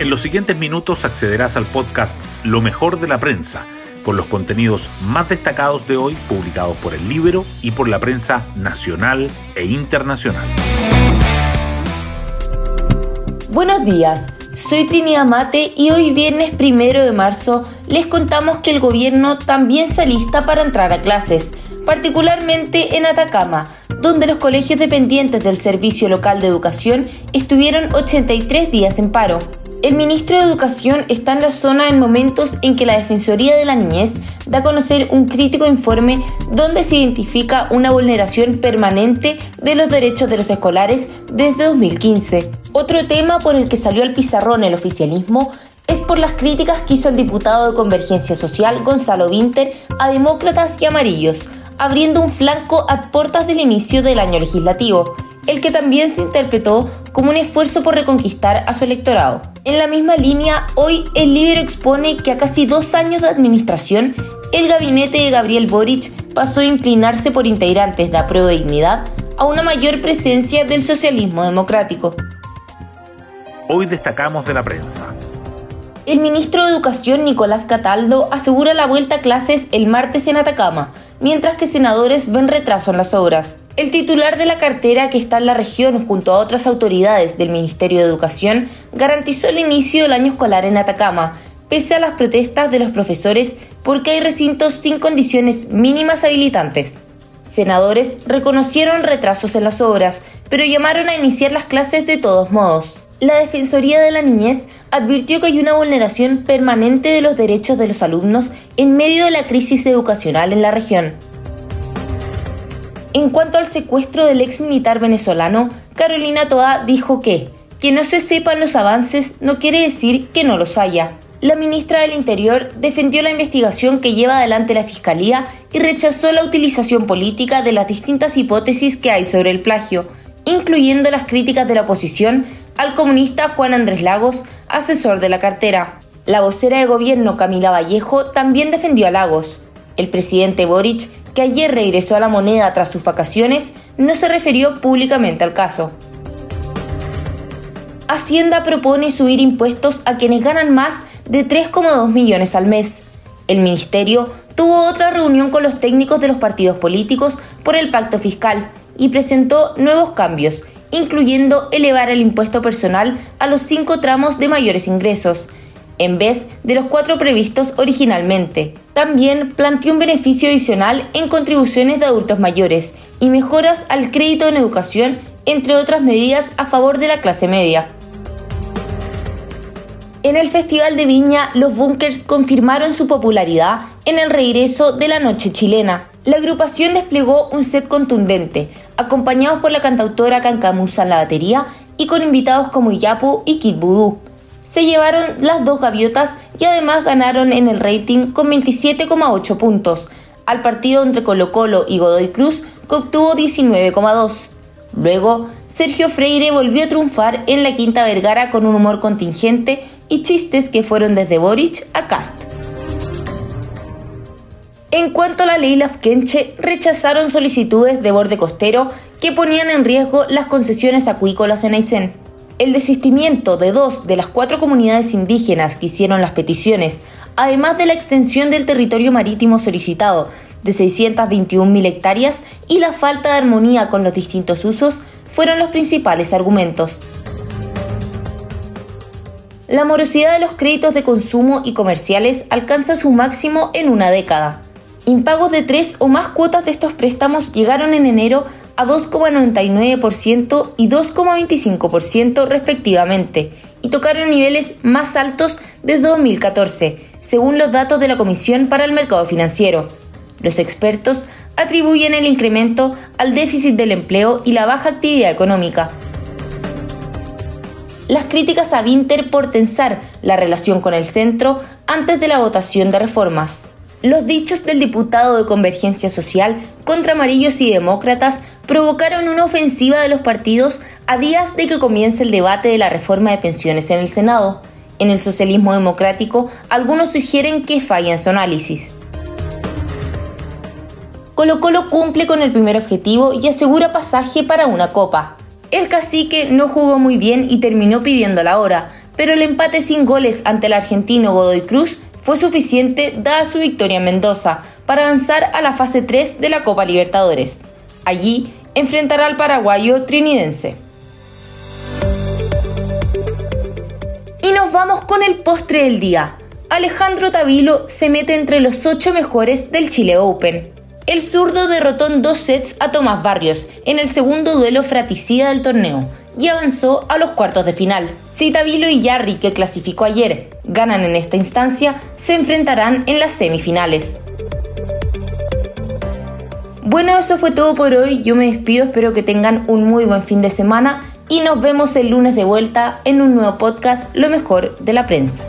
En los siguientes minutos accederás al podcast Lo mejor de la prensa, con los contenidos más destacados de hoy publicados por el libro y por la prensa nacional e internacional. Buenos días, soy Trinidad Mate y hoy viernes primero de marzo les contamos que el gobierno también se alista para entrar a clases, particularmente en Atacama, donde los colegios dependientes del Servicio Local de Educación estuvieron 83 días en paro. El ministro de Educación está en la zona en momentos en que la Defensoría de la Niñez da a conocer un crítico informe donde se identifica una vulneración permanente de los derechos de los escolares desde 2015. Otro tema por el que salió al pizarrón el oficialismo es por las críticas que hizo el diputado de Convergencia Social Gonzalo Winter a demócratas y amarillos, abriendo un flanco a puertas del inicio del año legislativo el que también se interpretó como un esfuerzo por reconquistar a su electorado. En la misma línea, hoy el Libro expone que a casi dos años de administración, el gabinete de Gabriel Boric pasó a inclinarse por integrantes de Apruebo Dignidad a una mayor presencia del socialismo democrático. Hoy destacamos de la prensa. El ministro de Educación Nicolás Cataldo asegura la vuelta a clases el martes en Atacama, mientras que senadores ven retraso en las obras. El titular de la cartera que está en la región junto a otras autoridades del Ministerio de Educación garantizó el inicio del año escolar en Atacama, pese a las protestas de los profesores porque hay recintos sin condiciones mínimas habilitantes. Senadores reconocieron retrasos en las obras, pero llamaron a iniciar las clases de todos modos. La Defensoría de la Niñez advirtió que hay una vulneración permanente de los derechos de los alumnos en medio de la crisis educacional en la región. En cuanto al secuestro del ex militar venezolano, Carolina Toa dijo que que no se sepan los avances no quiere decir que no los haya. La ministra del Interior defendió la investigación que lleva adelante la Fiscalía y rechazó la utilización política de las distintas hipótesis que hay sobre el plagio, incluyendo las críticas de la oposición al comunista Juan Andrés Lagos, asesor de la cartera. La vocera de gobierno Camila Vallejo también defendió a Lagos. El presidente Boric, que ayer regresó a la moneda tras sus vacaciones, no se refirió públicamente al caso. Hacienda propone subir impuestos a quienes ganan más de 3,2 millones al mes. El ministerio tuvo otra reunión con los técnicos de los partidos políticos por el pacto fiscal y presentó nuevos cambios, incluyendo elevar el impuesto personal a los cinco tramos de mayores ingresos, en vez de los cuatro previstos originalmente. También planteó un beneficio adicional en contribuciones de adultos mayores y mejoras al crédito en educación, entre otras medidas a favor de la clase media. En el Festival de Viña, los Bunkers confirmaron su popularidad en el regreso de la noche chilena. La agrupación desplegó un set contundente, acompañados por la cantautora Cancamusa en la batería y con invitados como Yapu y Kid Voodoo. Se llevaron las dos gaviotas y además ganaron en el rating con 27,8 puntos, al partido entre Colo Colo y Godoy Cruz que obtuvo 19,2. Luego, Sergio Freire volvió a triunfar en la Quinta Vergara con un humor contingente y chistes que fueron desde Boric a Cast. En cuanto a la ley Lafkenche, rechazaron solicitudes de borde costero que ponían en riesgo las concesiones acuícolas en Aysén. El desistimiento de dos de las cuatro comunidades indígenas que hicieron las peticiones, además de la extensión del territorio marítimo solicitado de 621.000 hectáreas y la falta de armonía con los distintos usos, fueron los principales argumentos. La morosidad de los créditos de consumo y comerciales alcanza su máximo en una década. Impagos de tres o más cuotas de estos préstamos llegaron en enero a 2,99% y 2,25% respectivamente y tocaron niveles más altos desde 2014, según los datos de la Comisión para el Mercado Financiero. Los expertos atribuyen el incremento al déficit del empleo y la baja actividad económica. Las críticas a Winter por tensar la relación con el centro antes de la votación de reformas. Los dichos del diputado de Convergencia Social contra amarillos y demócratas provocaron una ofensiva de los partidos a días de que comience el debate de la reforma de pensiones en el Senado. En el socialismo democrático, algunos sugieren que falla en su análisis. Colo Colo cumple con el primer objetivo y asegura pasaje para una copa. El cacique no jugó muy bien y terminó pidiendo la hora, pero el empate sin goles ante el argentino Godoy Cruz fue suficiente dada su victoria en Mendoza para avanzar a la fase 3 de la Copa Libertadores. Allí enfrentará al paraguayo trinidense. Y nos vamos con el postre del día. Alejandro Tavilo se mete entre los 8 mejores del Chile Open. El zurdo derrotó en dos sets a Tomás Barrios en el segundo duelo fraticida del torneo y avanzó a los cuartos de final. Si Tavilo y Yarri, que clasificó ayer, ganan en esta instancia, se enfrentarán en las semifinales. Bueno, eso fue todo por hoy. Yo me despido, espero que tengan un muy buen fin de semana y nos vemos el lunes de vuelta en un nuevo podcast, Lo mejor de la prensa.